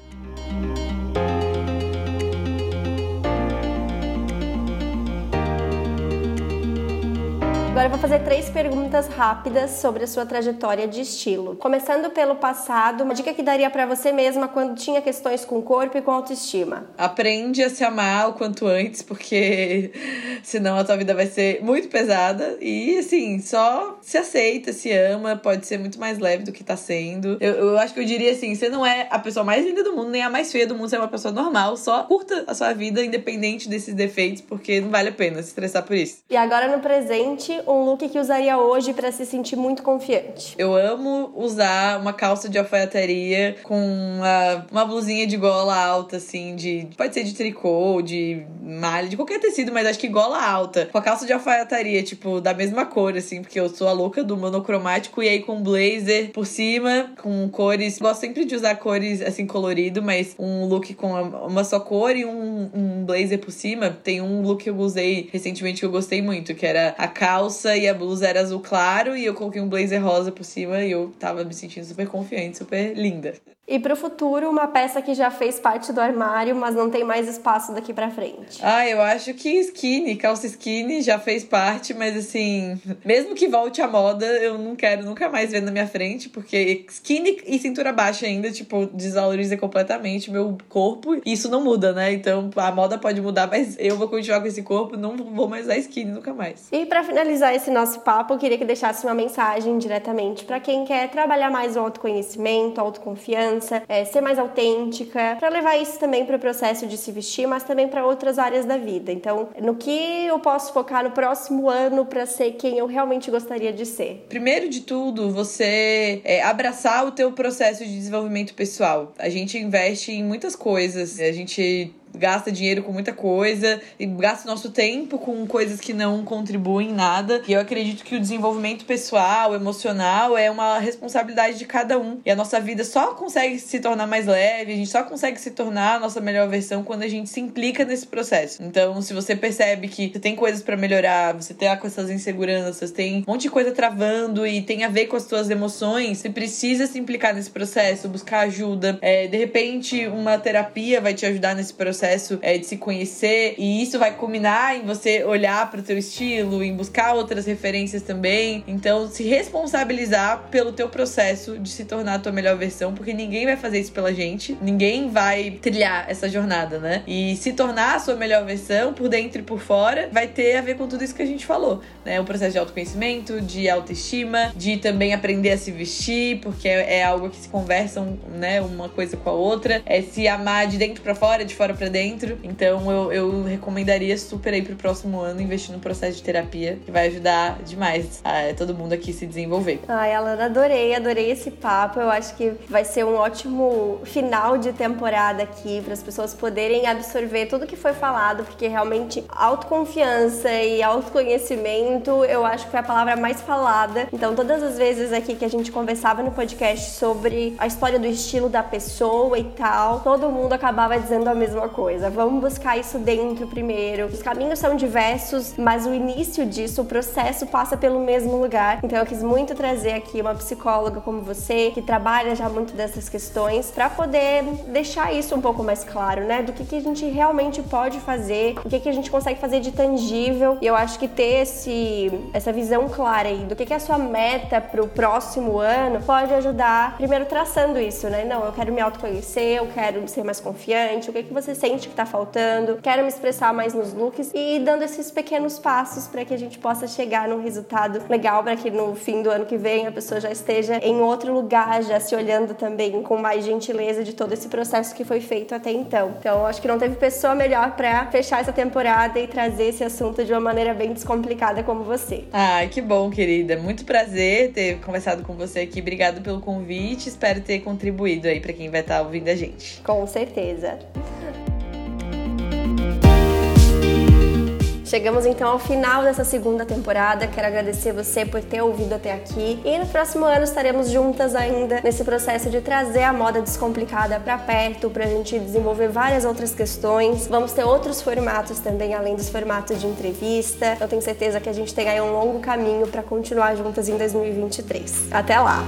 Agora eu vou fazer três perguntas rápidas sobre a sua trajetória de estilo. Começando pelo passado, uma dica que daria para você mesma quando tinha questões com o corpo e com autoestima. Aprende a se amar o quanto antes, porque senão a tua vida vai ser muito pesada. E assim, só se aceita, se ama, pode ser muito mais leve do que tá sendo. Eu, eu acho que eu diria assim: você não é a pessoa mais linda do mundo, nem a mais feia do mundo, você é uma pessoa normal. Só curta a sua vida, independente desses defeitos, porque não vale a pena se estressar por isso. E agora no presente, um look que usaria hoje para se sentir muito confiante? Eu amo usar uma calça de alfaiataria com uma, uma blusinha de gola alta, assim, de. Pode ser de tricô, de malha, de qualquer tecido, mas acho que gola alta. Com a calça de alfaiataria, tipo, da mesma cor, assim, porque eu sou a louca do monocromático, e aí com blazer por cima, com cores. Gosto sempre de usar cores assim, colorido, mas um look com uma só cor e um, um blazer por cima. Tem um look que eu usei recentemente que eu gostei muito, que era a calça calça e a blusa era azul claro e eu coloquei um blazer rosa por cima e eu tava me sentindo super confiante, super linda. E para o futuro, uma peça que já fez parte do armário, mas não tem mais espaço daqui para frente. Ah, eu acho que skinny, calça skinny já fez parte, mas assim, mesmo que volte à moda, eu não quero nunca mais ver na minha frente, porque skinny e cintura baixa ainda, tipo, desvaloriza completamente meu corpo. E isso não muda, né? Então a moda pode mudar, mas eu vou continuar com esse corpo, não vou mais usar skinny nunca mais. E para finalizar esse nosso papo, eu queria que deixasse uma mensagem diretamente para quem quer trabalhar mais o autoconhecimento, autoconfiança é, ser mais autêntica, para levar isso também para o processo de se vestir, mas também para outras áreas da vida. Então, no que eu posso focar no próximo ano para ser quem eu realmente gostaria de ser? Primeiro de tudo, você é, abraçar o teu processo de desenvolvimento pessoal. A gente investe em muitas coisas, a gente gasta dinheiro com muita coisa e gasta nosso tempo com coisas que não contribuem em nada. E eu acredito que o desenvolvimento pessoal, emocional é uma responsabilidade de cada um. E a nossa vida só consegue se tornar mais leve, a gente só consegue se tornar a nossa melhor versão quando a gente se implica nesse processo. Então, se você percebe que você tem coisas para melhorar, você tá com essas inseguranças, tem um monte de coisa travando e tem a ver com as suas emoções, você precisa se implicar nesse processo, buscar ajuda. É, de repente, uma terapia vai te ajudar nesse processo processo é, de se conhecer e isso vai culminar em você olhar para o teu estilo, em buscar outras referências também. Então, se responsabilizar pelo teu processo de se tornar a tua melhor versão, porque ninguém vai fazer isso pela gente, ninguém vai trilhar essa jornada, né? E se tornar a sua melhor versão por dentro e por fora vai ter a ver com tudo isso que a gente falou, né? O processo de autoconhecimento, de autoestima, de também aprender a se vestir, porque é, é algo que se conversam, né, uma coisa com a outra, é se amar de dentro para fora, de fora para dentro. Então eu, eu recomendaria super aí pro próximo ano investir no processo de terapia, que vai ajudar demais a todo mundo aqui se desenvolver. Ai, Alana, adorei, adorei esse papo. Eu acho que vai ser um ótimo final de temporada aqui para as pessoas poderem absorver tudo que foi falado, porque realmente autoconfiança e autoconhecimento, eu acho que foi a palavra mais falada. Então, todas as vezes aqui que a gente conversava no podcast sobre a história do estilo da pessoa e tal, todo mundo acabava dizendo a mesma coisa coisa. Vamos buscar isso dentro primeiro. Os caminhos são diversos, mas o início disso, o processo passa pelo mesmo lugar. Então eu quis muito trazer aqui uma psicóloga como você, que trabalha já muito dessas questões, para poder deixar isso um pouco mais claro, né? Do que, que a gente realmente pode fazer, o que, que a gente consegue fazer de tangível. E eu acho que ter esse, essa visão clara aí do que, que é a sua meta pro próximo ano pode ajudar, primeiro traçando isso, né? Não, eu quero me autoconhecer, eu quero ser mais confiante, o que, que você sente sente que tá faltando, quero me expressar mais nos looks e dando esses pequenos passos para que a gente possa chegar num resultado legal para que no fim do ano que vem a pessoa já esteja em outro lugar, já se olhando também com mais gentileza de todo esse processo que foi feito até então. Então, acho que não teve pessoa melhor para fechar essa temporada e trazer esse assunto de uma maneira bem descomplicada como você. Ai, que bom, querida. Muito prazer ter conversado com você aqui. Obrigado pelo convite. Espero ter contribuído aí para quem vai estar tá ouvindo a gente. Com certeza. Chegamos então ao final dessa segunda temporada. Quero agradecer você por ter ouvido até aqui. E no próximo ano estaremos juntas ainda nesse processo de trazer a moda descomplicada para perto, para a gente desenvolver várias outras questões. Vamos ter outros formatos também, além dos formatos de entrevista. Eu tenho certeza que a gente tem aí um longo caminho para continuar juntas em 2023. Até lá!